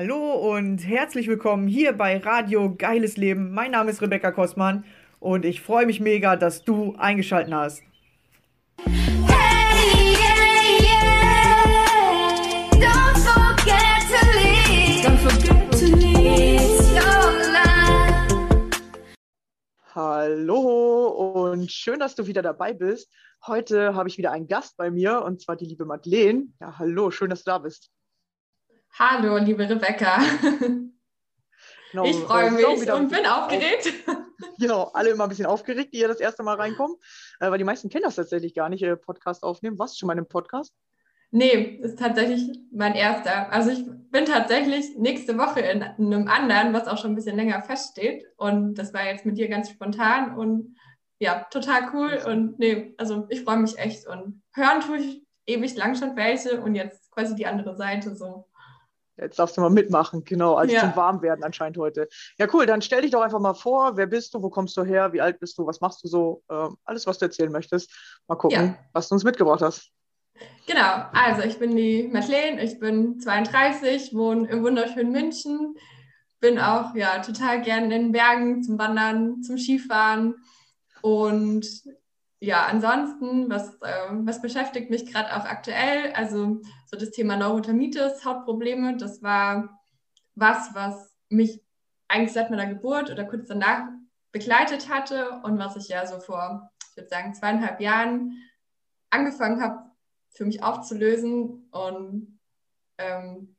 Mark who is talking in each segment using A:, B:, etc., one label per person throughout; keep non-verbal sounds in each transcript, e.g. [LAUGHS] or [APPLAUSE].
A: Hallo und herzlich willkommen hier bei Radio Geiles Leben. Mein Name ist Rebecca Kostmann und ich freue mich mega, dass du eingeschaltet hast.
B: Hey, yeah, yeah. Don't forget to leave. Don't forget to leave your life.
A: Hallo und schön, dass du wieder dabei bist. Heute habe ich wieder einen Gast bei mir und zwar die liebe Madeleine. Ja, hallo, schön, dass du da bist.
C: Hallo, liebe Rebecca. [LAUGHS]
A: Genau,
C: Ich freue mich und bin aufgeregt. [LAUGHS]
A: Genau, alle immer ein bisschen aufgeregt, die hier das erste Mal reinkommen, äh, weil die meisten kennen das tatsächlich gar nicht, äh, Podcast aufnehmen. Warst du schon mal in einem Podcast?
C: Nee, ist tatsächlich mein erster. Also ich bin tatsächlich nächste Woche in einem anderen, was auch schon ein bisschen länger feststeht. Und das war jetzt mit dir ganz spontan und ja, total cool. Und nee, also ich freue mich echt. Und hören tue ich ewig lang schon welche und jetzt quasi die andere Seite so.
A: Jetzt darfst du mal mitmachen, genau, also
C: Ja.
A: zum Warmwerden anscheinend heute. Ja, cool, dann stell dich doch einfach mal vor, wer bist du, wo kommst du her, wie alt bist du, was machst du so, ähm, alles, was du erzählen möchtest. Mal gucken,
C: Ja.
A: was du uns mitgebracht hast.
C: Genau, also ich bin die Madeleine, ich bin 32, wohne im wunderschönen München, bin auch ja total gern in den Bergen zum Wandern, zum Skifahren und ja, ansonsten, was, ähm, was beschäftigt mich gerade auch aktuell? Also so das Thema Neurodermitis, Hautprobleme, das war was, was mich eigentlich seit meiner Geburt oder kurz danach begleitet hatte und was ich ja so vor, ich würde sagen, zweieinhalb Jahren angefangen habe, für mich aufzulösen. Und ähm,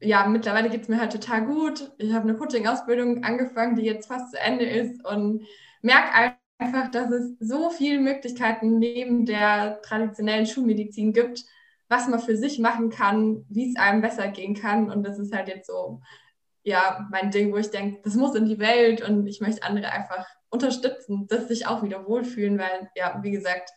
C: ja, mittlerweile geht es mir halt total gut. Ich habe eine Coaching-Ausbildung angefangen, die jetzt fast zu Ende ist und merke einfach, dass es so viele Möglichkeiten neben der traditionellen Schulmedizin gibt, was man für sich machen kann, wie es einem besser gehen kann. Und das ist halt jetzt so, ja, mein Ding, wo ich denke, das muss in die Welt und ich möchte andere einfach unterstützen, dass sie sich auch wieder wohlfühlen, weil, ja, wie gesagt,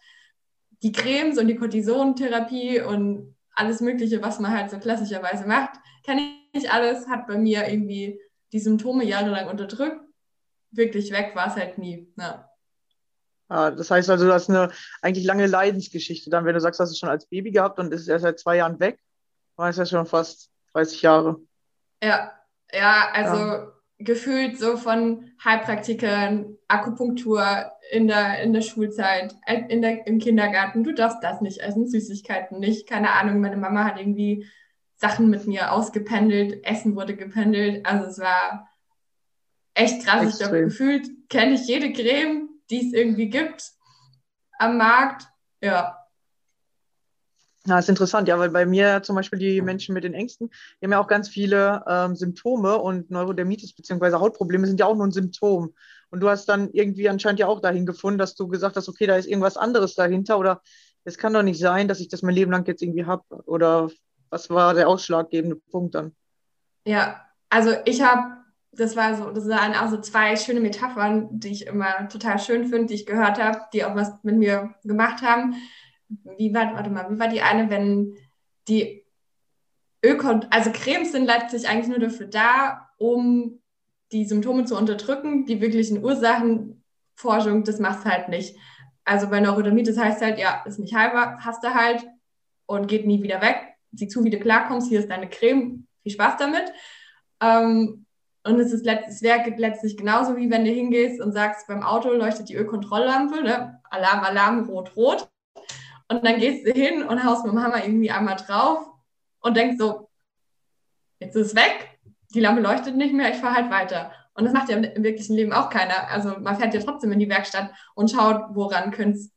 C: die Cremes und die Cortisontherapie und alles Mögliche, was man halt so klassischerweise macht, kann ich alles, hat bei mir irgendwie die Symptome jahrelang unterdrückt. Wirklich weg war es halt nie. Ja.
A: Ah, das heißt also, du hast eine eigentlich lange Leidensgeschichte. Dann, wenn du sagst, hast du es schon als Baby gehabt und ist erst seit zwei Jahren weg, dann ist das schon fast 30 Jahre.
C: Ja, ja, also gefühlt so von Heilpraktikern, Akupunktur in der, in der Schulzeit, äh, in der, im Kindergarten, du darfst das nicht essen, Süßigkeiten nicht, keine Ahnung, meine Mama hat irgendwie Sachen mit mir ausgependelt, Essen wurde gependelt, also es war echt krass. Ich glaube,
A: Extrem.
C: gefühlt kenne ich jede Creme, die es irgendwie gibt am Markt. Ja,
A: Ja, ist interessant, ja, weil bei mir zum Beispiel die Menschen mit den Ängsten, die haben ja auch ganz viele ähm, Symptome und Neurodermitis bzw. Hautprobleme sind ja auch nur ein Symptom. Und du hast dann irgendwie anscheinend ja auch dahin gefunden, dass du gesagt hast, okay, da ist irgendwas anderes dahinter oder es kann doch nicht sein, dass ich das mein Leben lang jetzt irgendwie habe. Oder was war der ausschlaggebende Punkt dann?
C: Ja, also ich habe, das war so, das waren auch so zwei schöne Metaphern, die ich immer total schön finde, die ich gehört habe, die auch was mit mir gemacht haben. Wie war, warte mal, wie war die eine, wenn die Öko, also Cremes sind letztlich eigentlich nur dafür da, um die Symptome zu unterdrücken, die wirklichen Ursachenforschung, das macht halt nicht. Also bei Neurodermitis heißt halt, ja, ist nicht heilbar, hast du halt und geht nie wieder weg. Sieh zu, wie du klarkommst, hier ist deine Creme, viel Spaß damit. Ähm, und es, ist es wäre letztlich genauso, wie wenn du hingehst und sagst, beim Auto leuchtet die Ölkontrolllampe, ne? Alarm, Alarm, rot, rot. Und dann gehst du hin und haust mit dem Hammer irgendwie einmal drauf und denkst so, jetzt ist es weg, die Lampe leuchtet nicht mehr, ich fahre halt weiter. Und das macht ja im wirklichen Leben auch keiner. Also man fährt ja trotzdem in die Werkstatt und schaut, woran könnte es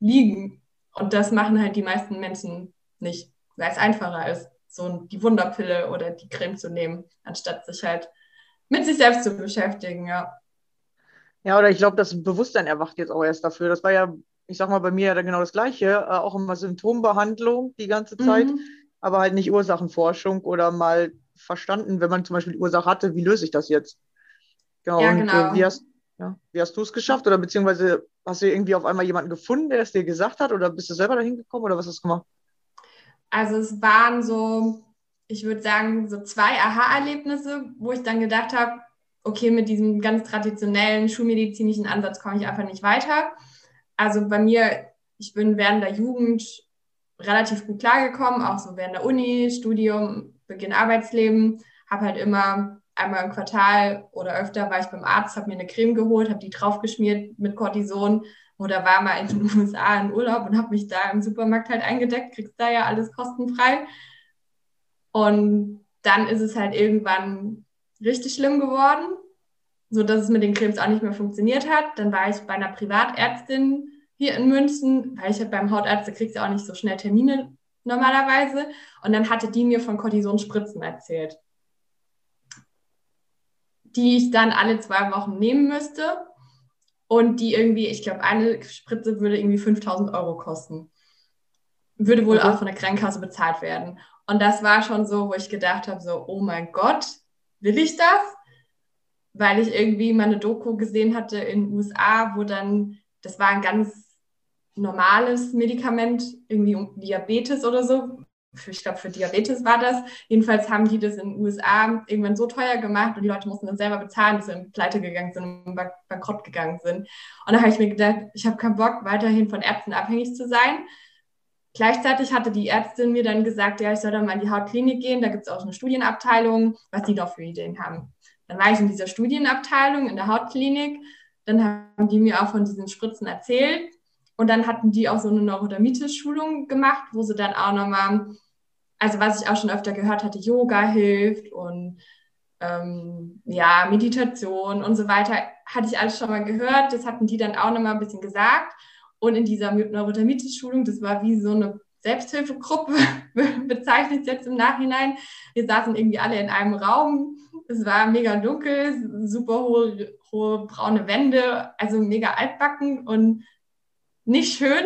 C: liegen. Und das machen halt die meisten Menschen nicht, weil es einfacher ist, so die Wunderpille oder die Creme zu nehmen, anstatt sich halt mit sich selbst zu beschäftigen, ja.
A: Ja, oder ich glaube, das Bewusstsein erwacht jetzt auch erst dafür. Das war ja, ich sag mal, bei mir ja genau das Gleiche. Äh, auch immer Symptombehandlung die ganze Zeit.
C: Mhm.
A: aber halt nicht Ursachenforschung oder mal verstanden, wenn man zum Beispiel die Ursache hatte, wie löse ich das jetzt? Genau,
C: Ja,
A: und
C: genau.
A: Äh, wie hast, ja, wie hast du es geschafft? Oder beziehungsweise hast du irgendwie auf einmal jemanden gefunden, der es dir gesagt hat? Oder bist du selber dahin gekommen oder was hast du gemacht?
C: Also es waren so, ich würde sagen, so zwei Aha-Erlebnisse, wo ich dann gedacht habe, okay, mit diesem ganz traditionellen schulmedizinischen Ansatz komme ich einfach nicht weiter. Also bei mir, ich bin während der Jugend relativ gut klargekommen, auch so während der Uni, Studium, Beginn Arbeitsleben, habe halt immer einmal im Quartal oder öfter war ich beim Arzt, habe mir eine Creme geholt, habe die draufgeschmiert mit Cortison oder war mal in den [LAUGHS] USA in Urlaub und habe mich da im Supermarkt halt eingedeckt, kriegst da ja alles kostenfrei. Und dann ist es halt irgendwann richtig schlimm geworden, so dass es mit den Cremes auch nicht mehr funktioniert hat. Dann war ich bei einer Privatärztin hier in München, weil ich halt beim Hautarzt, da kriegst du auch nicht so schnell Termine normalerweise. Und dann hatte die mir von Cortisonspritzen erzählt, die ich dann alle zwei Wochen nehmen müsste. Und die irgendwie, ich glaube, eine Spritze würde irgendwie 5000 Euro kosten. Würde wohl
A: Okay.
C: auch von der Krankenkasse bezahlt werden. Und das war schon so, wo ich gedacht habe, so, oh mein Gott, will ich das? Weil ich irgendwie mal eine Doku gesehen hatte in den USA, wo dann, das war ein ganz normales Medikament, irgendwie um Diabetes oder so. Ich glaube, für Diabetes war das. Jedenfalls haben die das in den USA irgendwann so teuer gemacht und die Leute mussten das selber bezahlen, dass sie in pleite gegangen sind und bank- bankrott gegangen sind. Und da habe ich mir gedacht, ich habe keinen Bock, weiterhin von Ärzten abhängig zu sein. Gleichzeitig hatte die Ärztin mir dann gesagt, ja, ich soll dann mal in die Hautklinik gehen, da gibt es auch eine Studienabteilung, was die noch für Ideen haben. Dann war ich in dieser Studienabteilung in der Hautklinik, dann haben die mir auch von diesen Spritzen erzählt und dann hatten die auch so eine Neurodermitis-Schulung gemacht, wo sie dann auch nochmal, also was ich auch schon öfter gehört hatte, Yoga hilft und ähm, ja, Meditation und so weiter, hatte ich alles schon mal gehört. Das hatten die dann auch nochmal ein bisschen gesagt. Und in dieser Neurodermitis-Schulung, das war wie so eine Selbsthilfegruppe, [LAUGHS] bezeichnet es jetzt im Nachhinein. Wir saßen irgendwie alle in einem Raum. Es war mega dunkel, super hohe, hohe braune Wände, also mega altbacken und nicht schön.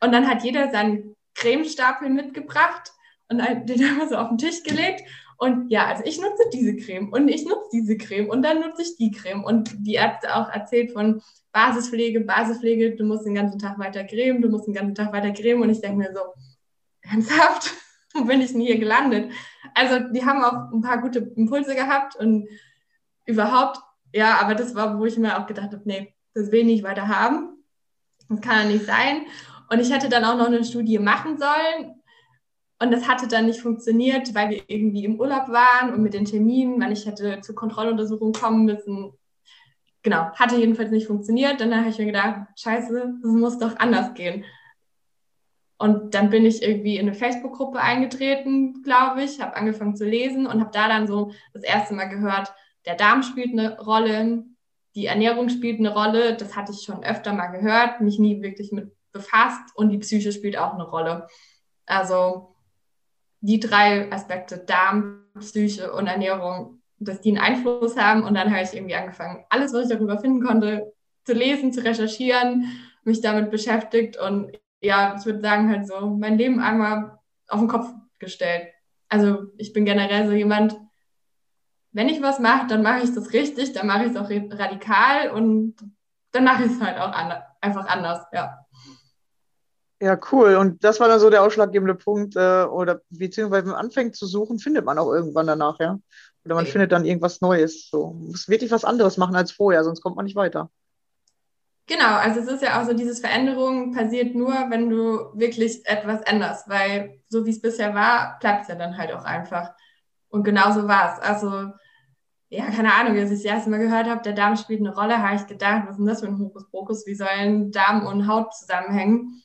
C: Und dann hat jeder seinen Cremestapel mitgebracht und den einfach so auf den Tisch gelegt. Und ja, also ich nutze diese Creme und ich nutze diese Creme und dann nutze ich die Creme. Und die Ärzte auch erzählt von Basispflege, Basispflege, du musst den ganzen Tag weiter cremen, du musst den ganzen Tag weiter cremen. Und ich denke mir so, ernsthaft, [LAUGHS] wo bin ich denn hier gelandet? Also die haben auch ein paar gute Impulse gehabt und überhaupt, ja, aber das war, wo ich mir auch gedacht habe, nee, das will ich nicht weiter haben. Das kann ja nicht sein. Und ich hätte dann auch noch eine Studie machen sollen. Und das hatte dann nicht funktioniert, weil wir irgendwie im Urlaub waren und mit den Terminen, weil ich hätte zur Kontrolluntersuchung kommen müssen. Genau, hatte jedenfalls nicht funktioniert. Dann habe ich mir gedacht, scheiße, das muss doch anders gehen. Und dann bin ich irgendwie in eine Facebook-Gruppe eingetreten, glaube ich, habe angefangen zu lesen und habe da dann so das erste Mal gehört, der Darm spielt eine Rolle, die Ernährung spielt eine Rolle. Das hatte ich schon öfter mal gehört, mich nie wirklich mit befasst und die Psyche spielt auch eine Rolle. Also die drei Aspekte, Darm, Psyche und Ernährung, dass die einen Einfluss haben. Und dann habe ich irgendwie angefangen, alles, was ich darüber finden konnte, zu lesen, zu recherchieren, mich damit beschäftigt und ja, ich würde sagen, halt so mein Leben einmal auf den Kopf gestellt. Also ich bin generell so jemand, wenn ich was mache, dann mache ich das richtig, dann mache ich es auch radikal und dann mache ich es halt auch anders, einfach anders, ja.
A: Ja, cool. Und das war dann so der ausschlaggebende Punkt, äh, oder beziehungsweise wenn man anfängt zu suchen, findet man auch irgendwann danach, ja. Oder man
C: Okay.
A: findet dann irgendwas Neues. So, man muss wirklich was anderes machen als vorher, sonst kommt man nicht weiter.
C: Genau, also es ist ja auch so, dieses Veränderung passiert nur, wenn du wirklich etwas änderst, weil so wie es bisher war, bleibt es ja dann halt auch einfach. Und genauso war es. Also, ja, keine Ahnung, als ich das erste Mal gehört habe, der Darm spielt eine Rolle, habe ich gedacht, was ist denn das für ein Hokuspokus? Wie sollen Darm und Haut zusammenhängen?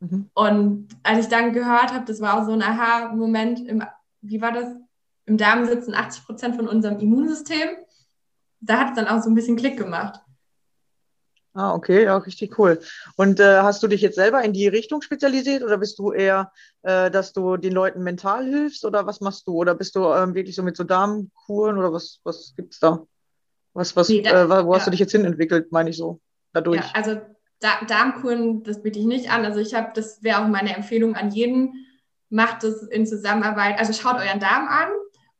A: Mhm.
C: Und als ich dann gehört habe, das war auch so ein Aha-Moment, im, wie war das? Im Darm sitzen 80 Prozent von unserem Immunsystem. Da hat es dann auch so ein bisschen Klick gemacht.
A: Ah, okay, ja, richtig cool. Und äh, hast du dich jetzt selber in die Richtung spezialisiert oder bist du eher, äh, dass du den Leuten mental hilfst oder was machst du? Oder bist du ähm, wirklich so mit so Darmkuren oder was, was gibt's da? Was, was,
C: Nee, da-
A: äh, wo hast
C: ja.
A: du dich jetzt hin entwickelt, meine ich so, dadurch?
C: Ja, also da Darmkuren, das biete ich nicht an. Also ich habe, das wäre auch meine Empfehlung an jeden, macht es in Zusammenarbeit, also schaut euren Darm an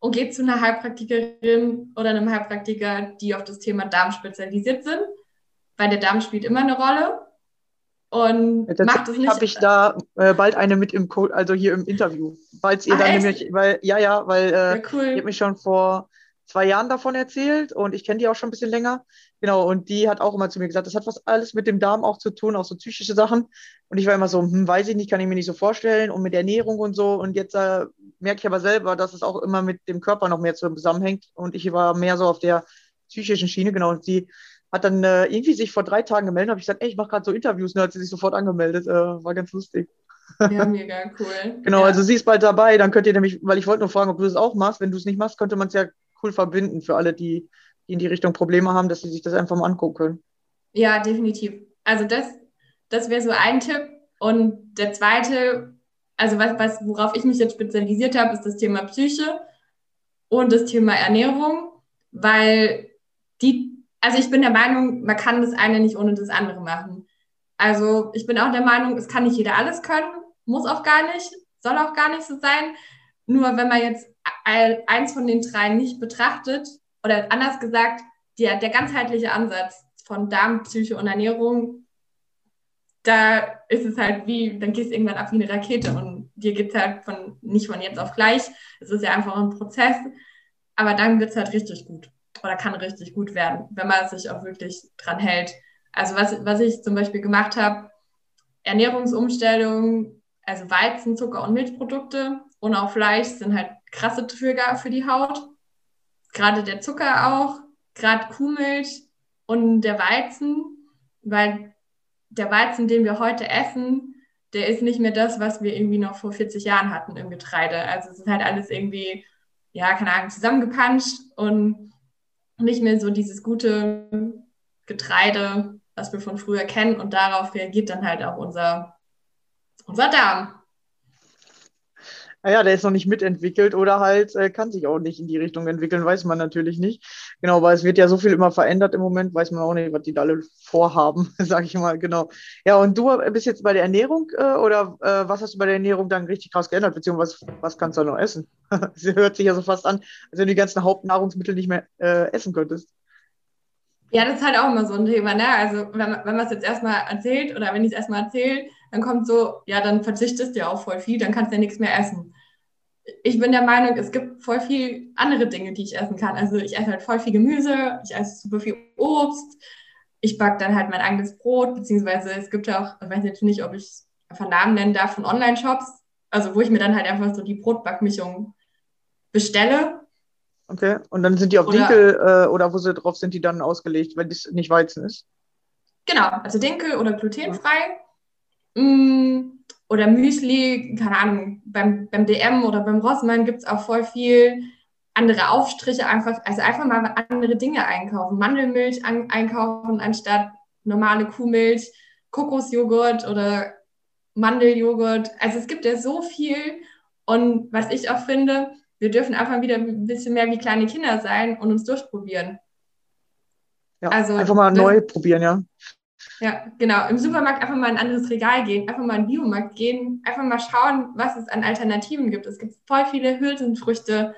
C: und geht zu einer Heilpraktikerin oder einem Heilpraktiker, die auf das Thema Darm spezialisiert sind, weil der Darm spielt immer eine Rolle. Und macht es nicht.
A: habe ich da äh, bald eine mit im Co also hier im Interview. Falls ihr dann
C: echt?
A: nämlich, weil, ja, ja, weil äh,
C: ja,
A: ich
C: cool.
A: habe mich schon vor zwei Jahren davon erzählt und ich kenne die auch schon ein bisschen länger. Genau, und die hat auch immer zu mir gesagt, das hat was alles mit dem Darm auch zu tun, auch so psychische Sachen. Und ich war immer so, hm, weiß ich nicht, kann ich mir nicht so vorstellen und mit Ernährung und so. Und jetzt äh, merke ich aber selber, dass es auch immer mit dem Körper noch mehr zusammenhängt. Und ich war mehr so auf der psychischen Schiene, genau. Und sie hat dann äh, irgendwie sich vor drei Tagen gemeldet, habe ich gesagt, ey, ich mache gerade so Interviews, und dann hat sie sich sofort angemeldet. Äh, war ganz lustig.
C: Ja, [LAUGHS] mega cool.
A: Genau,
C: ja.
A: also sie ist bald dabei, dann könnt ihr nämlich, weil ich wollte nur fragen, ob du das auch machst. Wenn du es nicht machst, könnte man es ja cool verbinden für alle, die, die in die Richtung Probleme haben, dass sie sich das einfach mal angucken können.
C: Ja, definitiv. Also das, das wäre so ein Tipp. Und der zweite, also was, was, worauf ich mich jetzt spezialisiert habe, ist das Thema Psyche und das Thema Ernährung, weil die, also ich bin der Meinung, man kann das eine nicht ohne das andere machen. Also ich bin auch der Meinung, es kann nicht jeder alles können, muss auch gar nicht, soll auch gar nicht so sein. Nur wenn man jetzt eins von den drei nicht betrachtet, oder anders gesagt, der, der ganzheitliche Ansatz von Darm, Psyche und Ernährung, da ist es halt wie, dann gehst du irgendwann ab wie eine Rakete und dir geht es halt von, nicht von jetzt auf gleich. Es ist ja einfach ein Prozess, aber dann wird es halt richtig gut oder kann richtig gut werden, wenn man sich auch wirklich dran hält. Also was, was ich zum Beispiel gemacht habe, Ernährungsumstellung, also Weizen, Zucker und Milchprodukte und auch Fleisch sind halt krasse Trigger für die Haut. Gerade der Zucker auch, gerade Kuhmilch und der Weizen, weil der Weizen, den wir heute essen, der ist nicht mehr das, was wir irgendwie noch vor 40 Jahren hatten im Getreide. Also es ist halt alles irgendwie, ja, keine Ahnung, zusammengepanscht und nicht mehr so dieses gute Getreide, was wir von früher kennen. Und darauf reagiert dann halt auch unser, unser Darm.
A: Naja, der ist noch nicht mitentwickelt oder halt äh, kann sich auch nicht in die Richtung entwickeln, weiß man natürlich nicht. Genau, weil es wird ja so viel immer verändert im Moment, weiß man auch nicht, was die da alle vorhaben, [LAUGHS] sage ich mal, genau. Ja, und du bist jetzt bei der Ernährung äh, oder äh, was hast du bei der Ernährung dann richtig krass geändert, beziehungsweise was, kannst du da noch essen? [LAUGHS] Sie hört sich ja so fast an, als wenn du die ganzen Hauptnahrungsmittel nicht mehr äh, essen könntest.
C: Ja, das ist halt auch immer so ein Thema, ne? Also wenn, wenn man es jetzt erstmal erzählt oder wenn ich es erstmal erzähle, dann kommt so, ja, dann verzichtest du ja auf voll viel, dann kannst du ja nichts mehr essen. Ich bin der Meinung, es gibt voll viel andere Dinge, die ich essen kann. Also ich esse halt voll viel Gemüse, ich esse super viel Obst, ich backe dann halt mein eigenes Brot, beziehungsweise es gibt ja auch, ich weiß jetzt nicht, ob ich einfach Namen nennen darf, von Online-Shops, also wo ich mir dann halt einfach so die Brotbackmischung bestelle.
A: Okay, und dann sind die auf
C: Oder-
A: Dinkel äh, oder wo sie drauf sind, die dann ausgelegt, wenn das nicht Weizen ist?
C: Genau, also Dinkel oder glutenfrei. Mm, Oder Müsli, keine Ahnung, beim, beim DM oder beim Rossmann gibt es auch voll viel andere Aufstriche, einfach, also einfach mal andere Dinge einkaufen. Mandelmilch an, einkaufen anstatt normale Kuhmilch, Kokosjoghurt oder Mandeljoghurt. Also es gibt ja so viel. Und was ich auch finde, wir dürfen einfach wieder ein bisschen mehr wie kleine Kinder sein und uns durchprobieren.
A: Ja,
C: Also,
A: einfach mal neu probieren, ja.
C: Ja, genau. Im Supermarkt einfach mal in ein anderes Regal gehen, einfach mal in den Biomarkt gehen, einfach mal schauen, was es an Alternativen gibt. Es gibt voll viele Hülsenfrüchte,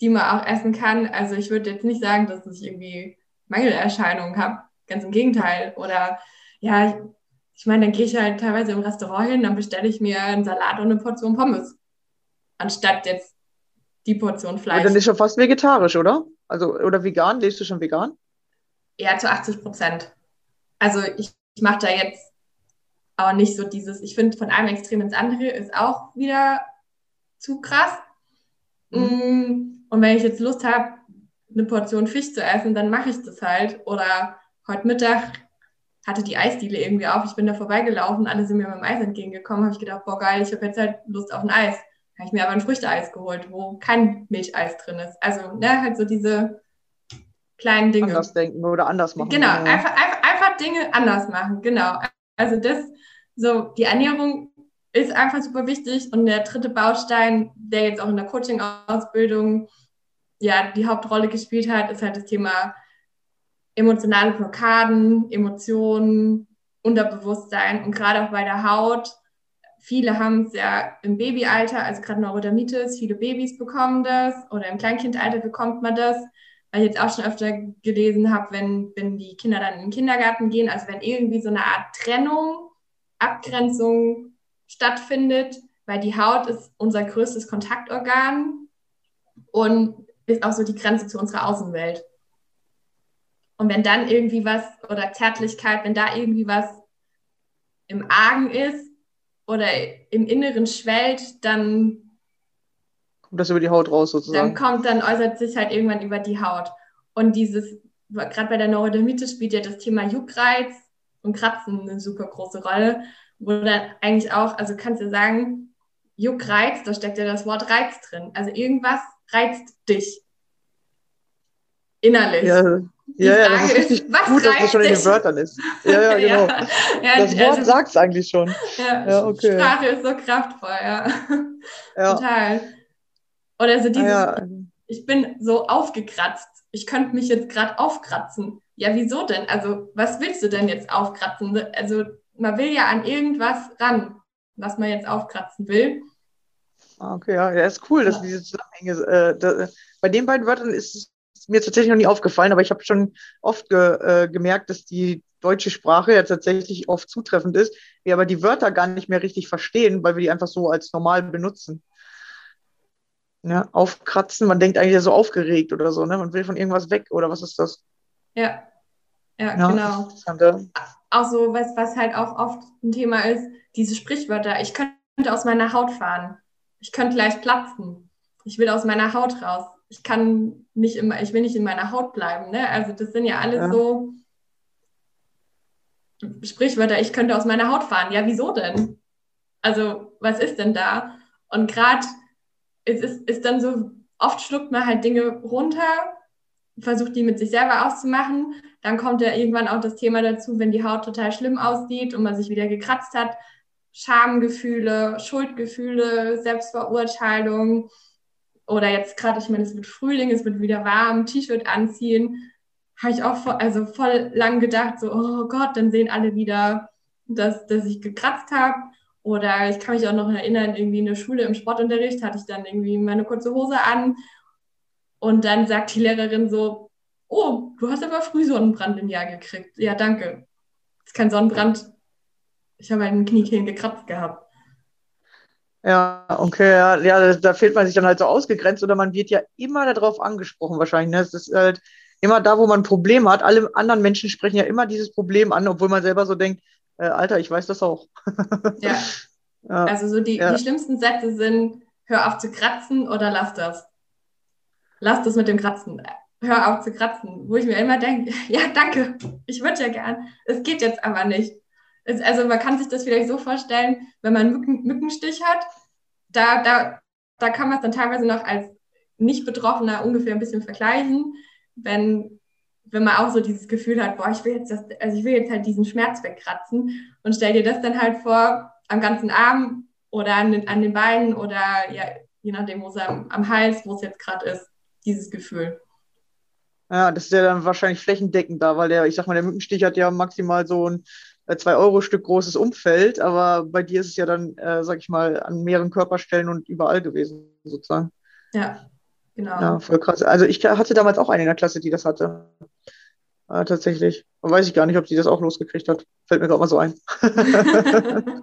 C: die man auch essen kann. Also ich würde jetzt nicht sagen, dass ich irgendwie Mangelerscheinungen habe. Ganz im Gegenteil. Oder ja, ich, ich meine, dann gehe ich halt teilweise im Restaurant hin, dann bestelle ich mir einen Salat und eine Portion Pommes. Anstatt jetzt die Portion Fleisch.
A: dann ist schon fast vegetarisch, oder? Also, oder vegan? Lebst du schon vegan?
C: Ja, zu 80 Prozent. Also ich, ich mache da jetzt auch nicht so dieses, ich finde von einem Extrem ins andere ist auch wieder zu krass. Mm, Und wenn ich jetzt Lust habe, eine Portion Fisch zu essen, dann mache ich das halt. Oder heute Mittag hatte die Eisdiele irgendwie auf, ich bin da vorbeigelaufen, alle sind mir mit dem Eis entgegengekommen, habe ich gedacht, boah geil, ich habe jetzt halt Lust auf ein Eis. Habe ich mir aber ein Früchteeis geholt, wo kein Milcheis drin ist. Also, ne, halt so diese kleinen Dinge.
A: Anders denken oder anders machen.
C: Genau, einfach Dinge anders machen, genau. Also das, so die Ernährung ist einfach super wichtig und der dritte Baustein, der jetzt auch in der Coaching-Ausbildung ja die Hauptrolle gespielt hat, ist halt das Thema emotionale Blockaden, Emotionen, Unterbewusstsein und gerade auch bei der Haut. Viele haben es ja im Babyalter, also gerade Neurodermitis, viele Babys bekommen das oder im Kleinkindalter bekommt man das weil ich jetzt auch schon öfter gelesen habe, wenn, wenn die Kinder dann in den Kindergarten gehen, also wenn irgendwie so eine Art Trennung, Abgrenzung stattfindet, weil die Haut ist unser größtes Kontaktorgan und ist auch so die Grenze zu unserer Außenwelt. Und wenn dann irgendwie was oder Zärtlichkeit, wenn da irgendwie was im Argen ist oder im Inneren schwellt, dann
A: Kommt das über die Haut raus
C: dann
A: sozusagen?
C: kommt, dann äußert sich halt irgendwann über die Haut. Und dieses, gerade bei der Neurodermitis spielt ja das Thema Juckreiz und Kratzen eine super große Rolle, wo dann eigentlich auch, also kannst du sagen, Juckreiz, da steckt ja das Wort Reiz drin. Also irgendwas reizt dich. Innerlich.
A: Ja,
C: Die
A: ja, ja, das
C: Frage
A: ist richtig
C: ist, was
A: gut, dass das schon in den? Wörtern ist. Ja, [LAUGHS] ja, genau.
C: ja,
A: Das Wort
C: also,
A: sagt es eigentlich schon.
C: ja,
A: ja, okay.
C: Sprache ist so kraftvoll, ja.
A: Ja,
C: Total. Oder so
A: ah,
C: dieses,
A: ja.
C: ich bin so aufgekratzt. Ich könnte mich jetzt gerade aufkratzen. Ja, wieso denn? Also, was willst du denn jetzt aufkratzen? Also, man will ja an irgendwas ran, was man jetzt aufkratzen will.
A: Ah, okay, ja, ja, ist cool, dass
C: Ja.
A: diese Zusammenhänge. Äh, da, bei den beiden Wörtern ist es mir tatsächlich noch nie aufgefallen, aber ich habe schon oft ge, äh, gemerkt, dass die deutsche Sprache ja tatsächlich oft zutreffend ist, wir aber die Wörter gar nicht mehr richtig verstehen, weil wir die einfach so als normal benutzen. Ja, aufkratzen, man denkt eigentlich so aufgeregt oder so, ne? Man will von irgendwas weg oder was ist das?
C: Ja, ja,
A: Ja,
C: genau.
A: interessant, ja.
C: Auch so, was, was halt auch oft ein Thema ist, diese Sprichwörter. Ich könnte aus meiner Haut fahren. Ich könnte gleich platzen. Ich will aus meiner Haut raus. Ich kann nicht immer, ich will nicht in meiner Haut bleiben. Ne? Also das sind ja alles
A: Ja.
C: so Sprichwörter, ich könnte aus meiner Haut fahren. Ja, wieso denn? Also, was ist denn da? Und gerade es ist, ist dann so, oft schluckt man halt Dinge runter, versucht die mit sich selber auszumachen. Dann kommt ja irgendwann auch das Thema dazu, wenn die Haut total schlimm aussieht und man sich wieder gekratzt hat. Schamgefühle, Schuldgefühle, Selbstverurteilung. Oder jetzt gerade, ich meine, es wird Frühling, es wird wieder warm, T-Shirt anziehen. Habe ich auch voll, also voll lang gedacht, so, oh Gott, dann sehen alle wieder, dass, dass ich gekratzt habe. Oder ich kann mich auch noch erinnern, irgendwie in der Schule im Sportunterricht hatte ich dann irgendwie meine kurze Hose an. Und dann sagt die Lehrerin so, oh, du hast aber früh Sonnenbrand im Jahr gekriegt. Ja, danke. Ist kein Sonnenbrand. Ich habe einen Kniekehlen gekratzt gehabt.
A: Ja, okay, ja, ja, da, fühlt man sich dann halt so ausgegrenzt oder man wird ja immer darauf angesprochen wahrscheinlich. Ne? Es ist halt immer da, wo man ein Problem hat. Alle anderen Menschen sprechen ja immer dieses Problem an, obwohl man selber so denkt, äh, Alter, ich weiß das auch. [LAUGHS]
C: Ja,
A: Ja,
C: also so die,
A: Ja.
C: die schlimmsten Sätze sind, hör auf zu kratzen oder lass das. Lass das mit dem Kratzen. Hör auf zu kratzen. Wo ich mir immer denke, [LAUGHS] ja, danke, ich würde ja gern. Es geht jetzt aber nicht. Es, also man kann sich das vielleicht so vorstellen, wenn man einen Mücken, Mückenstich hat, da, da, da kann man es dann teilweise noch als Nicht-Betroffener ungefähr ein bisschen vergleichen, wenn, wenn man auch so dieses Gefühl hat, boah, ich will jetzt das, also ich will jetzt halt diesen Schmerz wegkratzen und stell dir das dann halt vor, am ganzen Arm oder an den, an den Beinen oder ja, je nachdem, wo es am, am Hals, wo es jetzt gerade ist, dieses Gefühl.
A: ja, das ist ja dann wahrscheinlich flächendeckend da, weil der, ich sag mal, der Mückenstich hat ja maximal so ein 2-Euro-Stück großes Umfeld, aber bei dir ist es ja dann, äh, sag ich mal, an mehreren Körperstellen und überall gewesen, sozusagen.
C: Ja, genau.
A: Ja, voll krass. Also ich hatte damals auch eine in der Klasse, die das hatte. Äh, tatsächlich. Weiß ich gar nicht, ob sie das auch losgekriegt hat. Fällt mir gerade mal so ein. [LAUGHS]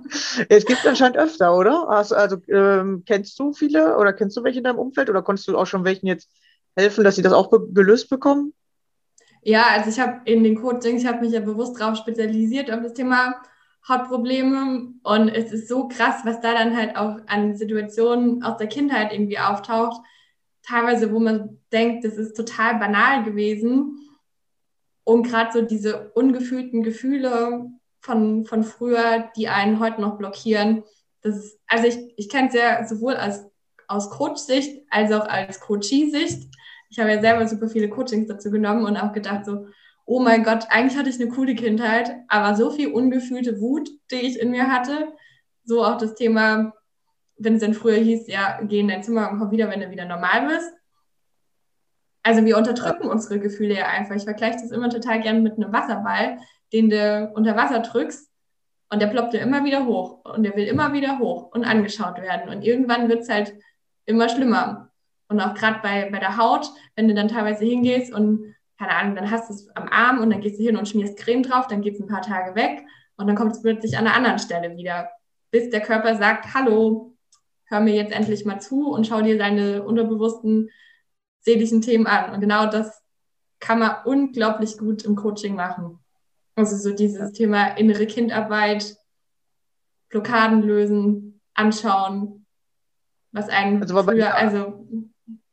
A: es gibt anscheinend öfter, oder? Hast, also ähm, kennst du viele oder kennst du welche in deinem Umfeld oder konntest du auch schon welchen jetzt helfen, dass sie das auch be gelöst bekommen?
C: Ja, also ich habe in den Coachings, ich habe mich ja bewusst darauf spezialisiert, auf das Thema Hautprobleme. Und es ist so krass, was da dann halt auch an Situationen aus der Kindheit irgendwie auftaucht. Teilweise, wo man denkt, das ist total banal gewesen. Und gerade so diese ungefühlten Gefühle von, von früher, die einen heute noch blockieren. Das ist, also ich, ich kenne es ja sowohl als, aus Coach-Sicht als auch als Coachie-Sicht. Ich habe ja selber super viele Coachings dazu genommen und auch gedacht so, oh mein Gott, eigentlich hatte ich eine coole Kindheit, aber so viel ungefühlte Wut, die ich in mir hatte. So auch das Thema, wenn es dann früher hieß, ja, geh in dein Zimmer und komm wieder, wenn du wieder normal bist. Also wir unterdrücken unsere Gefühle ja einfach. Ich vergleiche das immer total gern mit einem Wasserball, den du unter Wasser drückst und der ploppt ja immer wieder hoch und der will immer wieder hoch und angeschaut werden. Und irgendwann wird es halt immer schlimmer. Und auch gerade bei, bei der Haut, wenn du dann teilweise hingehst und, keine Ahnung, dann hast du es am Arm und dann gehst du hin und schmierst Creme drauf, dann geht es ein paar Tage weg und dann kommt es plötzlich an einer anderen Stelle wieder, bis der Körper sagt, hallo, hör mir jetzt endlich mal zu und schau dir deine unterbewussten seelischen Themen an. Und genau das kann man unglaublich gut im Coaching machen. Also so dieses Thema innere Kindarbeit, Blockaden lösen, anschauen, was einen
A: Also
C: früher, also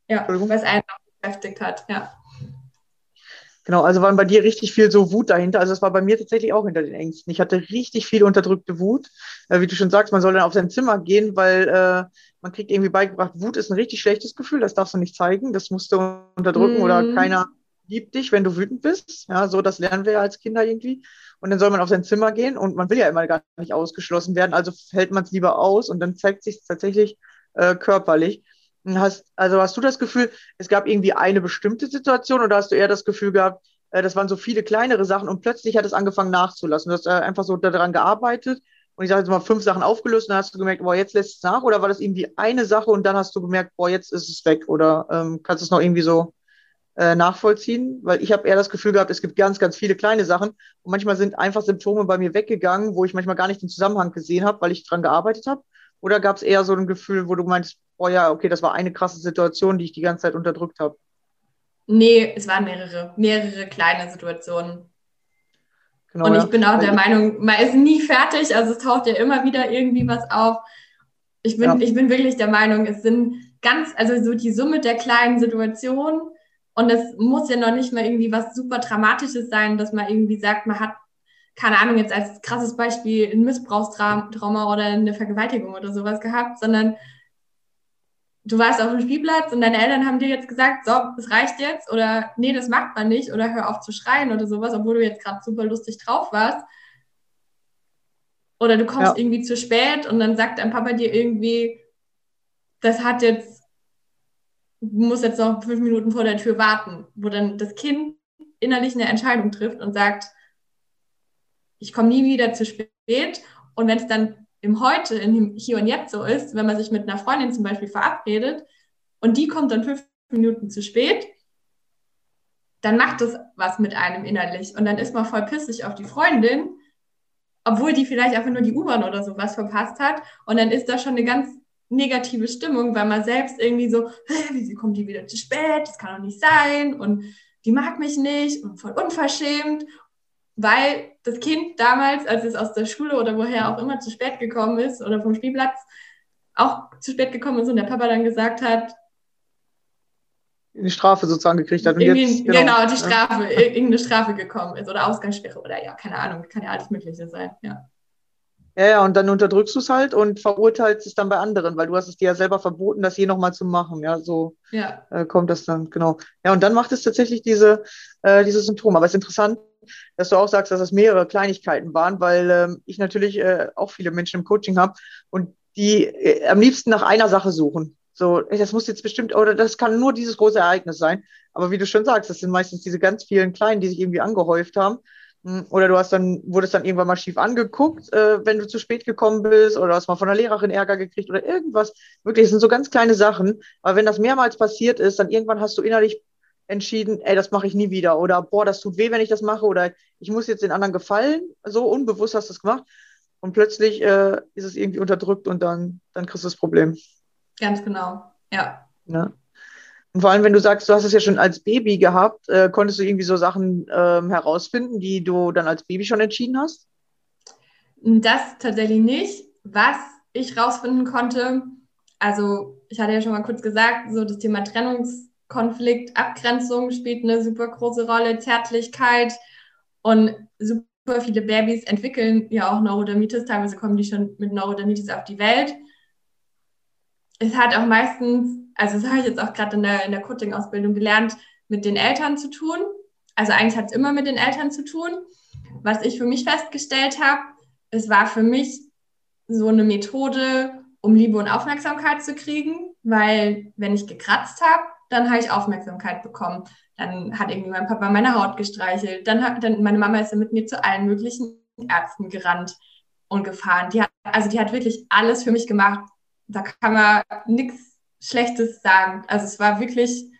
C: ja, was einen auch beschäftigt hat. Ja.
A: Genau, also waren bei dir richtig viel so Wut dahinter. Also das war bei mir tatsächlich auch hinter den Ängsten. Ich hatte richtig viel unterdrückte Wut. Äh, wie du schon sagst, man soll dann auf sein Zimmer gehen, weil äh, man kriegt irgendwie beigebracht, Wut ist ein richtig schlechtes Gefühl, das darfst du nicht zeigen, das musst du unterdrücken
C: Mhm.
A: oder keiner liebt dich, wenn du wütend bist. Ja, so das lernen wir ja als Kinder irgendwie. Und dann soll man auf sein Zimmer gehen und man will ja immer gar nicht ausgeschlossen werden, also hält man es lieber aus und dann zeigt sich tatsächlich äh, körperlich. Hast, also hast du das Gefühl, es gab irgendwie eine bestimmte Situation oder hast du eher das Gefühl gehabt, äh, das waren so viele kleinere Sachen und plötzlich hat es angefangen nachzulassen? Du hast äh, einfach so daran gearbeitet und ich sage jetzt mal fünf Sachen aufgelöst und dann hast du gemerkt, boah, jetzt lässt es nach oder war das irgendwie eine Sache und dann hast du gemerkt, boah, jetzt ist es weg oder ähm, kannst du es noch irgendwie so äh, nachvollziehen? Weil ich habe eher das Gefühl gehabt, es gibt ganz, ganz viele kleine Sachen und manchmal sind einfach Symptome bei mir weggegangen, wo ich manchmal gar nicht den Zusammenhang gesehen habe, weil ich dran gearbeitet habe. Oder gab es eher so ein Gefühl, wo du meinst, boah ja, okay, das war eine krasse Situation, die ich die ganze Zeit unterdrückt habe?
C: Nee, es waren mehrere, mehrere kleine Situationen.
A: Genau,
C: und
A: ja.
C: ich bin auch der Meinung, man ist nie fertig, also es taucht ja immer wieder irgendwie was auf. Ich bin,
A: Ja.
C: ich bin wirklich der Meinung, es sind ganz, also so die Summe der kleinen Situationen und es muss ja noch nicht mal irgendwie was super Dramatisches sein, dass man irgendwie sagt, man hat, keine Ahnung, jetzt als krasses Beispiel ein Missbrauchstrauma oder eine Vergewaltigung oder sowas gehabt, sondern du warst auf dem Spielplatz und deine Eltern haben dir jetzt gesagt, so, das reicht jetzt oder nee, das macht man nicht oder hör auf zu schreien oder sowas, obwohl du jetzt gerade super lustig drauf warst. Oder du kommst
A: Ja.
C: irgendwie zu spät und dann sagt dein Papa dir irgendwie, das hat jetzt, du musst jetzt noch fünf Minuten vor der Tür warten, wo dann das Kind innerlich eine Entscheidung trifft und sagt, ich komme nie wieder zu spät. Und wenn es dann im Heute, im Hier und Jetzt so ist, wenn man sich mit einer Freundin zum Beispiel verabredet und die kommt dann fünf Minuten zu spät, dann macht das was mit einem innerlich. Und dann ist man voll pissig auf die Freundin, obwohl die vielleicht einfach nur die U-Bahn oder sowas verpasst hat. Und dann ist da schon eine ganz negative Stimmung, weil man selbst irgendwie so, "Hä, wieso kommt die wieder zu spät? Das kann doch nicht sein. Und die mag mich nicht und voll unverschämt weil das Kind damals, als es aus der Schule oder woher auch immer zu spät gekommen ist oder vom Spielplatz auch zu spät gekommen ist und der Papa dann gesagt hat,
A: eine Strafe sozusagen gekriegt hat. Und jetzt,
C: genau, die
A: ja.
C: Strafe, ir- irgendeine Strafe gekommen ist oder Ausgangssperre oder ja, keine Ahnung, kann ja alles Mögliche sein. Ja,
A: Ja, ja, und dann unterdrückst du es halt und verurteilst es dann bei anderen, weil du hast es dir ja selber verboten, das je nochmal zu machen. Ja, so
C: ja.
A: äh, kommt das dann, genau. Ja, und dann macht es tatsächlich diese, äh, diese Symptome. Aber es ist interessant, dass du auch sagst, dass es mehrere Kleinigkeiten waren, weil ähm, ich natürlich äh, auch viele Menschen im Coaching habe und die äh, am liebsten nach einer Sache suchen. So, das muss jetzt bestimmt, oder das kann nur dieses große Ereignis sein. Aber wie du schon sagst, das sind meistens diese ganz vielen kleinen, die sich irgendwie angehäuft haben. Hm, Oder du hast dann, wurdest dann irgendwann mal schief angeguckt, äh, wenn du zu spät gekommen bist, oder hast mal von der Lehrerin Ärger gekriegt oder irgendwas. Wirklich, es sind so ganz kleine Sachen. Aber wenn das mehrmals passiert ist, dann irgendwann hast du innerlich entschieden, ey, das mache ich nie wieder. Oder boah, das tut weh, wenn ich das mache. Oder ich muss jetzt den anderen gefallen. So unbewusst hast du es gemacht. Und plötzlich äh, ist es irgendwie unterdrückt und dann, dann kriegst du das Problem.
C: Ganz genau. Ja.
A: Ne? Und vor allem, wenn du sagst, du hast es ja schon als Baby gehabt, äh, konntest du irgendwie so Sachen ähm, herausfinden, die du dann als Baby schon entschieden hast?
C: Das tatsächlich nicht. Was ich rausfinden konnte, also ich hatte ja schon mal kurz gesagt, so das Thema Trennungskonflikt, Abgrenzung spielt eine super große Rolle, Zärtlichkeit und super viele Babys entwickeln ja auch Neurodermitis, teilweise kommen die schon mit Neurodermitis auf die Welt. Es hat auch meistens, also das habe ich jetzt auch gerade in der, in der Coaching-Ausbildung gelernt, mit den Eltern zu tun. Also eigentlich hat es immer mit den Eltern zu tun. Was ich für mich festgestellt habe, es war für mich so eine Methode, um Liebe und Aufmerksamkeit zu kriegen, weil wenn ich gekratzt habe, dann habe ich Aufmerksamkeit bekommen. Dann hat irgendwie mein Papa meine Haut gestreichelt. Dann hat dann meine Mama ist dann mit mir zu allen möglichen Ärzten gerannt und gefahren. Die hat, also die hat wirklich alles für mich gemacht. Da kann man nichts Schlechtes sagen. Also es war wirklich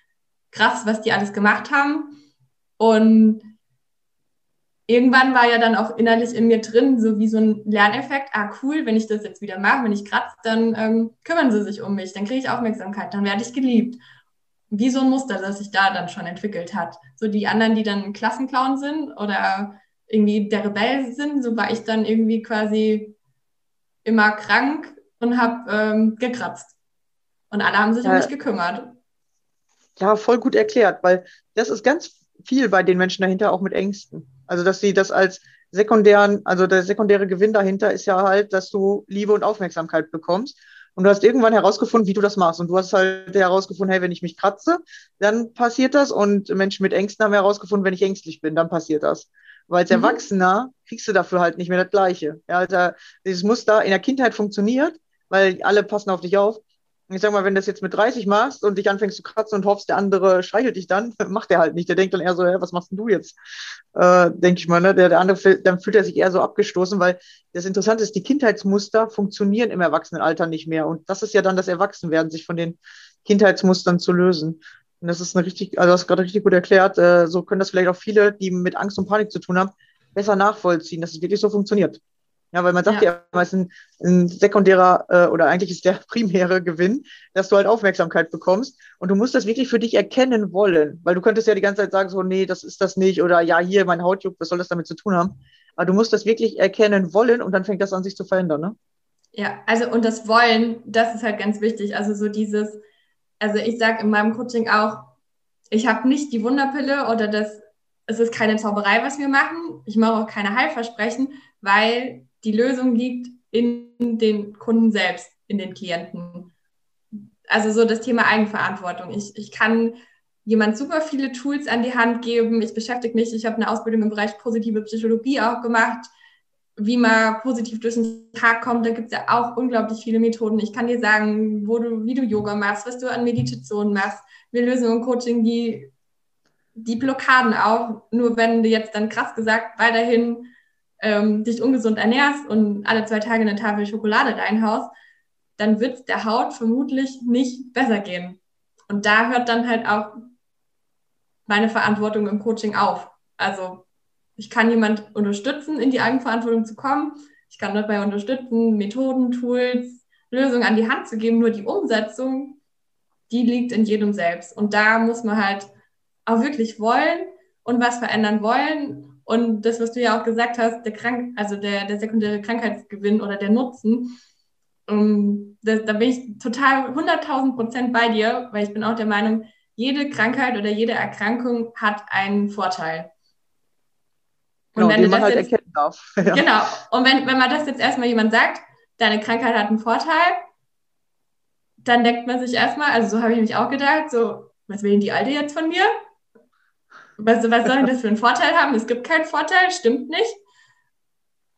C: krass, was die alles gemacht haben. Und irgendwann war ja dann auch innerlich in mir drin, so wie so ein Lerneffekt, ah cool, wenn ich das jetzt wieder mache, wenn ich kratze, dann ähm, kümmern sie sich um mich, dann kriege ich Aufmerksamkeit, dann werde ich geliebt. Wie so ein Muster, das sich da dann schon entwickelt hat. So die anderen, die dann Klassenclown sind oder irgendwie der Rebell sind, so war ich dann irgendwie quasi immer krank und habe ähm, gekratzt. Und alle haben sich
A: Ja.
C: um mich gekümmert.
A: Ja, voll gut erklärt, weil das ist ganz viel bei den Menschen dahinter auch mit Ängsten. Also, dass sie das als sekundären, also der sekundäre Gewinn dahinter ist ja halt, dass du Liebe und Aufmerksamkeit bekommst. Und du hast irgendwann herausgefunden, wie du das machst. Und du hast halt herausgefunden, hey, wenn ich mich kratze, dann passiert das. Und Menschen mit Ängsten haben herausgefunden, wenn ich ängstlich bin, dann passiert das. Weil als
C: Mhm.
A: Erwachsener kriegst du dafür halt nicht mehr das Gleiche. Ja, also dieses Muster in der Kindheit funktioniert, weil alle passen auf dich auf. Ich sag mal, wenn du das jetzt mit 30 machst und dich anfängst zu kratzen und hoffst, der andere streichelt dich dann, [LAUGHS] macht er halt nicht. Der denkt dann eher so, hä, was machst denn du jetzt? Äh, Denke ich mal, ne? Der, der andere, dann fühlt er sich eher so abgestoßen, weil das Interessante ist, die Kindheitsmuster funktionieren im Erwachsenenalter nicht mehr. Und das ist ja dann das Erwachsenwerden, sich von den Kindheitsmustern zu lösen. Und das ist eine richtig, also du hast gerade richtig gut erklärt, äh, so können das vielleicht auch viele, die mit Angst und Panik zu tun haben, besser nachvollziehen, dass es wirklich so funktioniert. Ja, weil man sagt ja, immer, es ist ein, ein sekundärer äh, oder eigentlich ist der [LAUGHS] primäre Gewinn, dass du halt Aufmerksamkeit bekommst. Und du musst das wirklich für dich erkennen wollen, weil du könntest ja die ganze Zeit sagen, so, nee, das ist das nicht oder ja, hier, mein Haut juckt, was soll das damit zu tun haben? Aber du musst das wirklich erkennen wollen und dann fängt das an, sich zu verändern, ne?
C: Ja, also und das Wollen, das ist halt ganz wichtig. Also so dieses, also ich sage in meinem Coaching auch, ich habe nicht die Wunderpille oder das, es ist keine Zauberei, was wir machen. Ich mache auch keine Heilversprechen, weil die Lösung liegt in den Kunden selbst, in den Klienten. Also so das Thema Eigenverantwortung. Ich, ich kann jemand super viele Tools an die Hand geben. Ich beschäftige mich, ich habe eine Ausbildung im Bereich positive Psychologie auch gemacht wie man positiv durch den Tag kommt, da gibt es ja auch unglaublich viele Methoden. Ich kann dir sagen, wo du, wie du Yoga machst, was du an Meditation machst. Wir lösen im Coaching die, die Blockaden auf. Nur wenn du jetzt dann krass gesagt weiterhin ähm, dich ungesund ernährst und alle zwei Tage eine Tafel Schokolade reinhaust, dann wird es der Haut vermutlich nicht besser gehen. Und da hört dann halt auch meine Verantwortung im Coaching auf. Also ich kann jemand unterstützen, in die Eigenverantwortung zu kommen. Ich kann dabei unterstützen, Methoden, Tools, Lösungen an die Hand zu geben. Nur die Umsetzung, die liegt in jedem selbst. Und da muss man halt auch wirklich wollen und was verändern wollen. Und das, was du ja auch gesagt hast, der Krank, also der, der sekundäre Krankheitsgewinn oder der Nutzen, um, da, da bin ich total 100.000 Prozent bei dir, weil ich bin auch der Meinung, jede Krankheit oder jede Erkrankung hat einen Vorteil.
A: Genau,
C: wenn
A: den man
C: das
A: halt
C: jetzt-
A: erkennen darf. [LAUGHS] ja.
C: Genau. Und wenn, wenn man das jetzt erstmal jemand sagt, deine Krankheit hat einen Vorteil, dann denkt man sich erstmal, also so habe ich mich auch gedacht, so, was will denn die Alte jetzt von mir? Was, was soll denn das für einen Vorteil haben? Es gibt keinen Vorteil, stimmt nicht.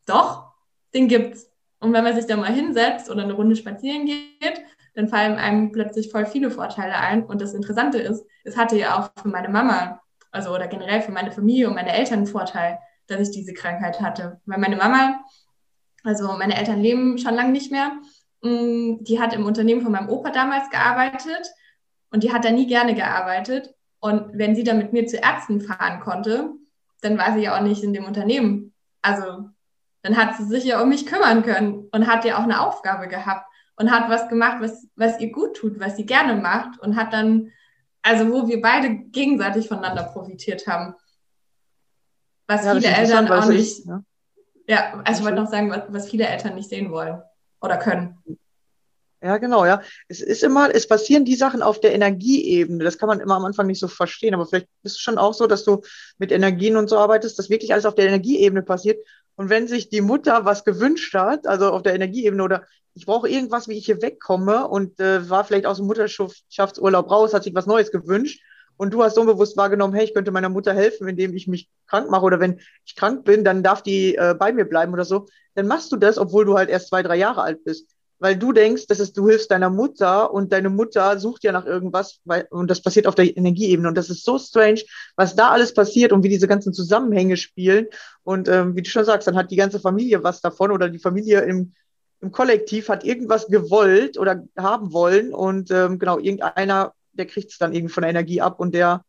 C: Doch, den gibt's. Und wenn man sich da mal hinsetzt oder eine Runde spazieren geht, dann fallen einem plötzlich voll viele Vorteile ein. Und das Interessante ist, es hatte ja auch für meine Mama, also oder generell für meine Familie und meine Eltern einen Vorteil, dass ich diese Krankheit hatte. Weil meine Mama, also meine Eltern leben schon lange nicht mehr, mh, die hat im Unternehmen von meinem Opa damals gearbeitet und die hat da nie gerne gearbeitet. Und wenn sie dann mit mir zu Ärzten fahren konnte, dann war sie ja auch nicht in dem Unternehmen. Also dann hat sie sich ja um mich kümmern können und hat ja auch eine Aufgabe gehabt und hat was gemacht, was, was ihr gut tut, was sie gerne macht und hat dann, also wo wir beide gegenseitig voneinander profitiert haben. Was
A: Ja,
C: viele Eltern auch nicht,
A: ist, ne?
C: ja, also ich wollte noch sagen, was, was viele Eltern nicht sehen wollen oder können.
A: Ja, genau, ja. Es ist immer, es passieren die Sachen auf der Energieebene. Das kann man immer am Anfang nicht so verstehen, aber vielleicht ist es schon auch so, dass du mit Energien und so arbeitest, dass wirklich alles auf der Energieebene passiert. Und wenn sich die Mutter was gewünscht hat, also auf der Energieebene oder ich brauche irgendwas, wie ich hier wegkomme und äh, war vielleicht aus dem Mutterschaftsurlaub raus, hat sich was Neues gewünscht und du hast unbewusst wahrgenommen, hey, ich könnte meiner Mutter helfen, indem ich mich krank mache oder wenn ich krank bin, dann darf die äh, bei mir bleiben oder so, dann machst du das, obwohl du halt erst zwei, drei Jahre alt bist weil du denkst, das ist, du hilfst deiner Mutter und deine Mutter sucht ja nach irgendwas, weil, und das passiert auf der Energieebene. Und das ist so strange, was da alles passiert und wie diese ganzen Zusammenhänge spielen. Und ähm, wie du schon sagst, dann hat die ganze Familie was davon oder die Familie im, im Kollektiv hat irgendwas gewollt oder haben wollen. Und ähm, genau, irgendeiner, der kriegt es dann irgendwie von der Energie ab und der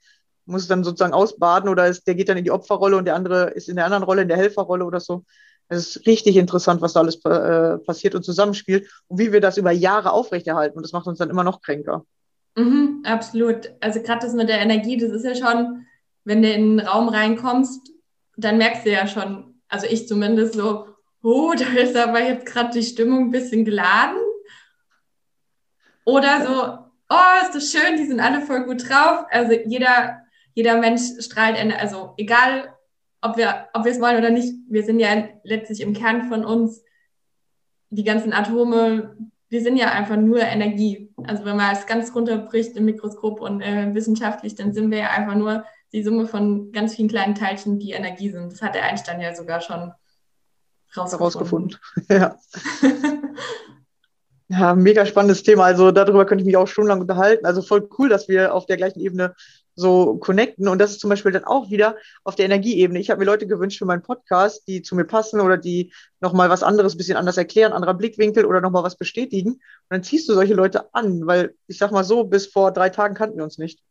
A: muss dann sozusagen ausbaden oder ist, der geht dann in die Opferrolle und der andere ist in der anderen Rolle, in der Helferrolle oder so. Es ist richtig interessant, was da alles äh, passiert und zusammenspielt und wie wir das über Jahre aufrechterhalten. Und das macht uns dann immer noch kränker.
C: Mhm, absolut. Also gerade das mit der Energie, das ist ja schon, wenn du in den Raum reinkommst, dann merkst du ja schon, also ich zumindest so, oh, da ist aber jetzt gerade die Stimmung ein bisschen geladen. Oder so, oh, ist das schön, die sind alle voll gut drauf. Also jeder, jeder Mensch strahlt, also egal, ob wir, ob wir es wollen oder nicht, wir sind ja letztlich im Kern von uns, die ganzen Atome, wir sind ja einfach nur Energie. Also wenn man es ganz runterbricht im Mikroskop und äh, wissenschaftlich, dann sind wir ja einfach nur die Summe von ganz vielen kleinen Teilchen, die Energie sind. Das hat der Einstein ja sogar schon rausgefunden. [LAUGHS]
A: Ja. [LAUGHS] ja, mega spannendes Thema. Also darüber könnte ich mich auch stundenlang unterhalten. Also voll cool, dass wir auf der gleichen Ebene so connecten. Und das ist zum Beispiel dann auch wieder auf der Energieebene. Ich habe mir Leute gewünscht für meinen Podcast, die zu mir passen oder die nochmal was anderes, ein bisschen anders erklären, anderer Blickwinkel oder nochmal was bestätigen. Und dann ziehst du solche Leute an, weil ich sag mal so, bis vor drei Tagen kannten wir uns nicht.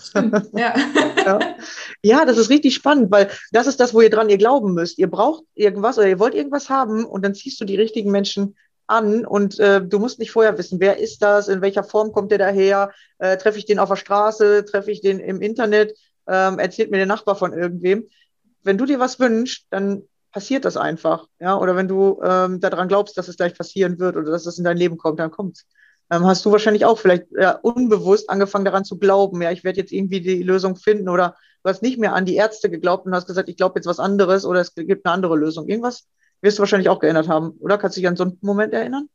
C: Stimmt, ja. [LAUGHS]
A: ja. ja, das ist richtig spannend, weil das ist das, wo ihr dran ihr glauben müsst. Ihr braucht irgendwas oder ihr wollt irgendwas haben und dann ziehst du die richtigen Menschen an und äh, du musst nicht vorher wissen, wer ist das, in welcher Form kommt der daher, äh, treffe ich den auf der Straße, treffe ich den im Internet, ähm, erzählt mir der Nachbar von irgendwem. Wenn du dir was wünschst, dann passiert das einfach, ja, oder wenn du ähm, daran glaubst, dass es gleich passieren wird oder dass es in dein Leben kommt, dann kommt's. Ähm, hast du wahrscheinlich auch vielleicht ja, unbewusst angefangen daran zu glauben, ja, ich werde jetzt irgendwie die Lösung finden oder du hast nicht mehr an die Ärzte geglaubt und hast gesagt, ich glaube jetzt was anderes oder es gibt eine andere Lösung. Irgendwas wirst du wahrscheinlich auch geändert haben, oder? Kannst du dich an so einen Moment erinnern?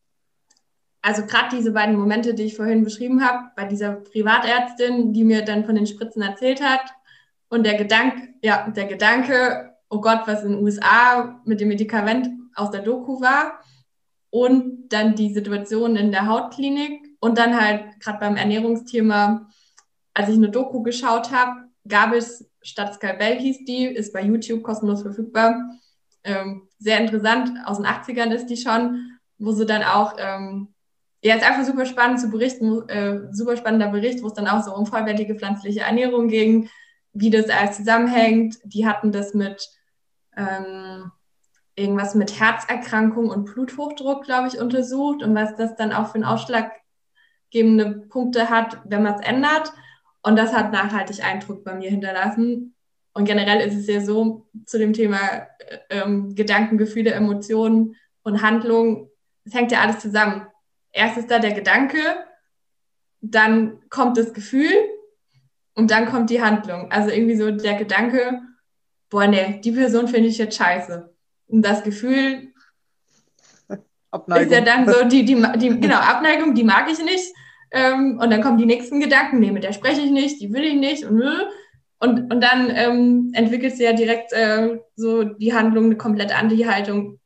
C: Also gerade diese beiden Momente, die ich vorhin beschrieben habe, bei dieser Privatärztin, die mir dann von den Spritzen erzählt hat und der Gedanke, ja, der Gedanke, oh Gott, was in den USA mit dem Medikament aus der Doku war und dann die Situation in der Hautklinik und dann halt gerade beim Ernährungsthema, als ich eine Doku geschaut habe, gab es statt Skalbell hieß die, ist bei YouTube kostenlos verfügbar, ähm, sehr interessant. Aus den 80ern ist die schon, wo sie dann auch, ähm, ja, ist einfach super spannend zu berichten, äh, super spannender Bericht, wo es dann auch so um vollwertige pflanzliche Ernährung ging, wie das alles zusammenhängt. Die hatten das mit ähm, irgendwas mit Herzerkrankung und Bluthochdruck, glaube ich, untersucht und was das dann auch für einen ausschlaggebende Punkte hat, wenn man es ändert. Und das hat nachhaltig Eindruck bei mir hinterlassen. Und generell ist es ja so zu dem Thema äh, ähm, Gedanken, Gefühle, Emotionen und Handlungen, es hängt ja alles zusammen. Erst ist da der Gedanke, dann kommt das Gefühl und dann kommt die Handlung. Also irgendwie so der Gedanke, boah, nee, die Person finde ich jetzt scheiße. Und das Gefühl Abneigung. ist ja dann so, die, die, die, genau, Abneigung, die mag ich nicht. Ähm, und dann kommen die nächsten Gedanken, nee, mit der spreche ich nicht, die will ich nicht und und, und dann ähm, entwickelt sie ja direkt äh, so die Handlung, eine komplett Anti-Haltung.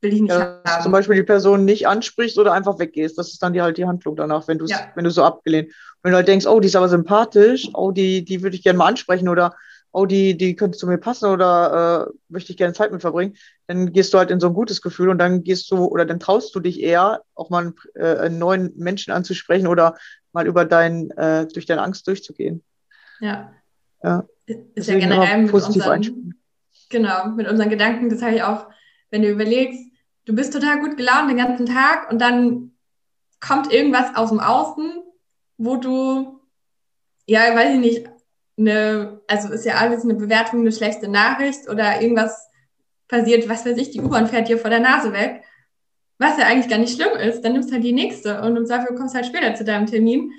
C: Will ich nicht ja, haben.
A: Zum Beispiel die Person nicht ansprichst oder einfach weggehst. Das ist dann die halt die Handlung danach, wenn du ja. wenn du so abgelehnt. Wenn du halt denkst, oh, die ist aber sympathisch, oh, die, die würde ich gerne mal ansprechen oder oh, die, die könnte zu mir passen oder äh, möchte ich gerne Zeit mit verbringen, dann gehst du halt in so ein gutes Gefühl und dann gehst du oder dann traust du dich eher, auch mal einen, äh, einen neuen Menschen anzusprechen oder mal über dein, äh, durch deine Angst durchzugehen.
C: Ja,
A: ja.
C: Ist ja generell mit unseren, genau, mit unseren Gedanken, das habe ich auch, wenn du überlegst, du bist total gut gelaunt den ganzen Tag und dann kommt irgendwas aus dem Außen, wo du, ja, weiß ich nicht, eine, also ist ja alles eine Bewertung, eine schlechte Nachricht oder irgendwas passiert, was weiß ich, die U-Bahn fährt dir vor der Nase weg, was ja eigentlich gar nicht schlimm ist, dann nimmst du halt die nächste und im Zweifel kommst halt später zu deinem Termin.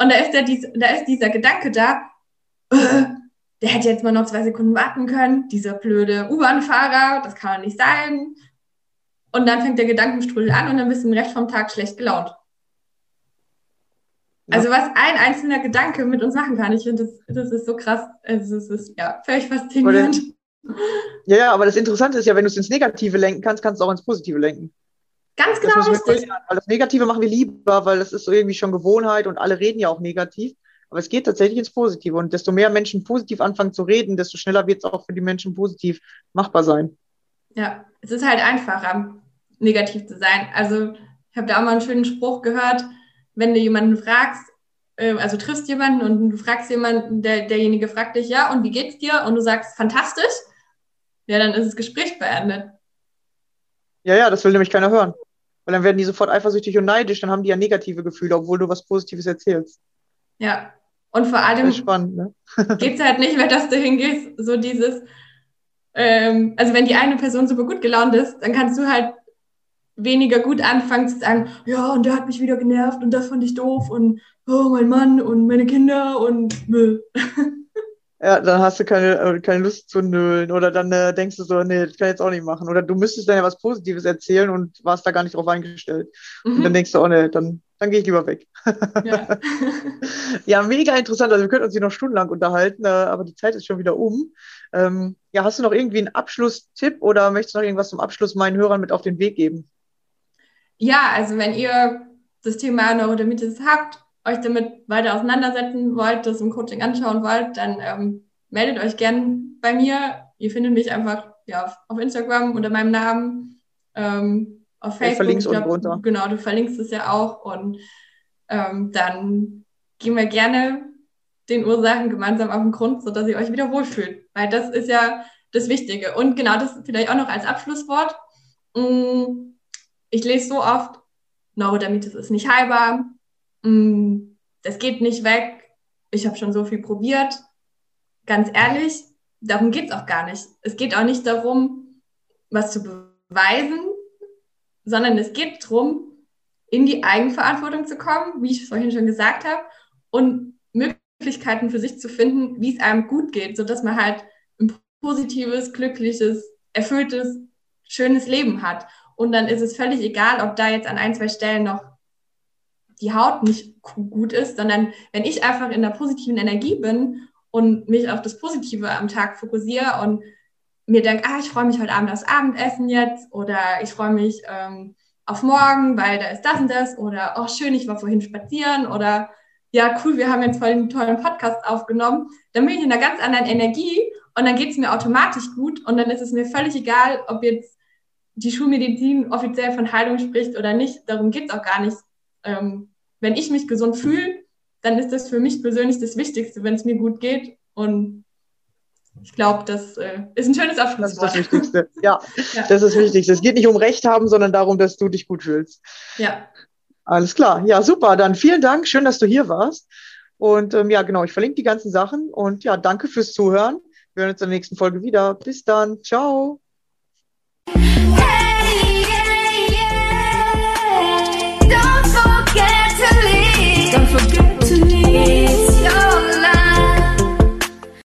C: Und da ist, der, da ist dieser Gedanke da, [LAUGHS] der hätte jetzt mal noch zwei Sekunden warten können, dieser blöde U-Bahn-Fahrer, das kann doch nicht sein. Und dann fängt der Gedankenstrudel an und dann bist du den Rest vom Tag schlecht gelaunt. Ja. Also was ein einzelner Gedanke mit uns machen kann, ich finde, das, das ist so krass. Also es ist ja völlig faszinierend. [LAUGHS]
A: ja, ja, aber das Interessante ist ja, wenn du es ins Negative lenken kannst, kannst du auch ins Positive lenken.
C: Ganz genau das richtig.
A: Weil das Negative machen wir lieber, weil das ist so irgendwie schon Gewohnheit und alle reden ja auch negativ. Aber es geht tatsächlich ins Positive. Und desto mehr Menschen positiv anfangen zu reden, desto schneller wird es auch für die Menschen positiv machbar sein.
C: Ja, es ist halt einfacher, negativ zu sein. Also ich habe da auch mal einen schönen Spruch gehört, wenn du jemanden fragst, äh, also triffst jemanden und du fragst jemanden, der, derjenige fragt dich, ja, und wie geht's dir? Und du sagst, fantastisch, ja, dann ist das Gespräch beendet.
A: Ja, ja, das will nämlich keiner hören. Weil dann werden die sofort eifersüchtig und neidisch, dann haben die ja negative Gefühle, obwohl du was Positives erzählst.
C: Ja. Und vor allem
A: spannend, ne? [LAUGHS]
C: geht es halt nicht mehr, dass du hingehst, so dieses, ähm, also wenn die eine Person super gut gelaunt ist, dann kannst du halt weniger gut anfangen zu sagen, ja, und der hat mich wieder genervt und das fand ich doof und oh, mein Mann und meine Kinder und bäh. [LAUGHS]
A: Ja, dann hast du keine, äh, keine Lust zu nölen oder dann äh, denkst du so, nee, das kann ich jetzt auch nicht machen. Oder du müsstest dann ja was Positives erzählen und warst da gar nicht drauf eingestellt. Und dann
C: Mhm.
A: denkst du, oh nee, dann, dann gehe ich lieber weg.
C: Ja. [LAUGHS]
A: Ja, mega interessant. Also wir könnten uns hier noch stundenlang unterhalten, äh, aber die Zeit ist schon wieder um. Ähm, ja, hast du noch irgendwie einen Abschlusstipp oder möchtest du noch irgendwas zum Abschluss meinen Hörern mit auf den Weg geben?
C: Ja, also wenn ihr das Thema Neurodermitis habt, euch damit weiter auseinandersetzen wollt, das im Coaching anschauen wollt, dann ähm, meldet euch gern bei mir. Ihr findet mich einfach ja, auf, auf Instagram unter meinem Namen, ähm, auf Facebook. Ich glaub. Genau, du verlinkst es ja auch. Und ähm, dann gehen wir gerne den Ursachen gemeinsam auf den Grund, sodass ihr euch wieder wohlfühlt. Weil das ist ja das Wichtige. Und genau das vielleicht auch noch als Abschlusswort. Mm, Ich lese so oft, Neurodermitis ist nicht heilbar, mm, das geht nicht weg, ich habe schon so viel probiert. Ganz ehrlich, darum geht es auch gar nicht. Es geht auch nicht darum, was zu beweisen, sondern es geht darum, in die Eigenverantwortung zu kommen, wie ich vorhin schon gesagt habe, und Möglichkeiten für sich zu finden, wie es einem gut geht, sodass man halt ein positives, glückliches, erfülltes, schönes Leben hat. Und dann ist es völlig egal, ob da jetzt an ein, zwei Stellen noch die Haut nicht gut ist, sondern wenn ich einfach in der positiven Energie bin und mich auf das Positive am Tag fokussiere und mir denke, ah, ich freue mich heute Abend aufs Abendessen jetzt oder ich freue mich ähm, auf morgen, weil da ist das und das oder oh schön, ich war vorhin spazieren oder ja cool, wir haben jetzt voll einen tollen Podcast aufgenommen, dann bin ich in einer ganz anderen Energie und dann geht es mir automatisch gut und dann ist es mir völlig egal, ob jetzt die Schulmedizin offiziell von Heilung spricht oder nicht, darum geht es auch gar nicht. Ähm, wenn ich mich gesund fühle, dann ist das für mich persönlich das Wichtigste, wenn es mir gut geht und ich glaube, das äh, ist ein schönes Abschlusswort.
A: Das ist das Wichtigste. Ja, [LAUGHS]
C: ja,
A: das ist das Wichtigste. Es geht nicht um Recht haben, sondern darum, dass du dich gut fühlst.
C: Ja.
A: Alles klar. Ja, super. Dann vielen Dank. Schön, dass du hier warst. Und ähm, ja, genau, ich verlinke die ganzen Sachen. Und ja, danke fürs Zuhören. Wir hören uns in der nächsten Folge wieder. Bis dann. Ciao. Hey, yeah, yeah. Don't forget to leave. Don't forget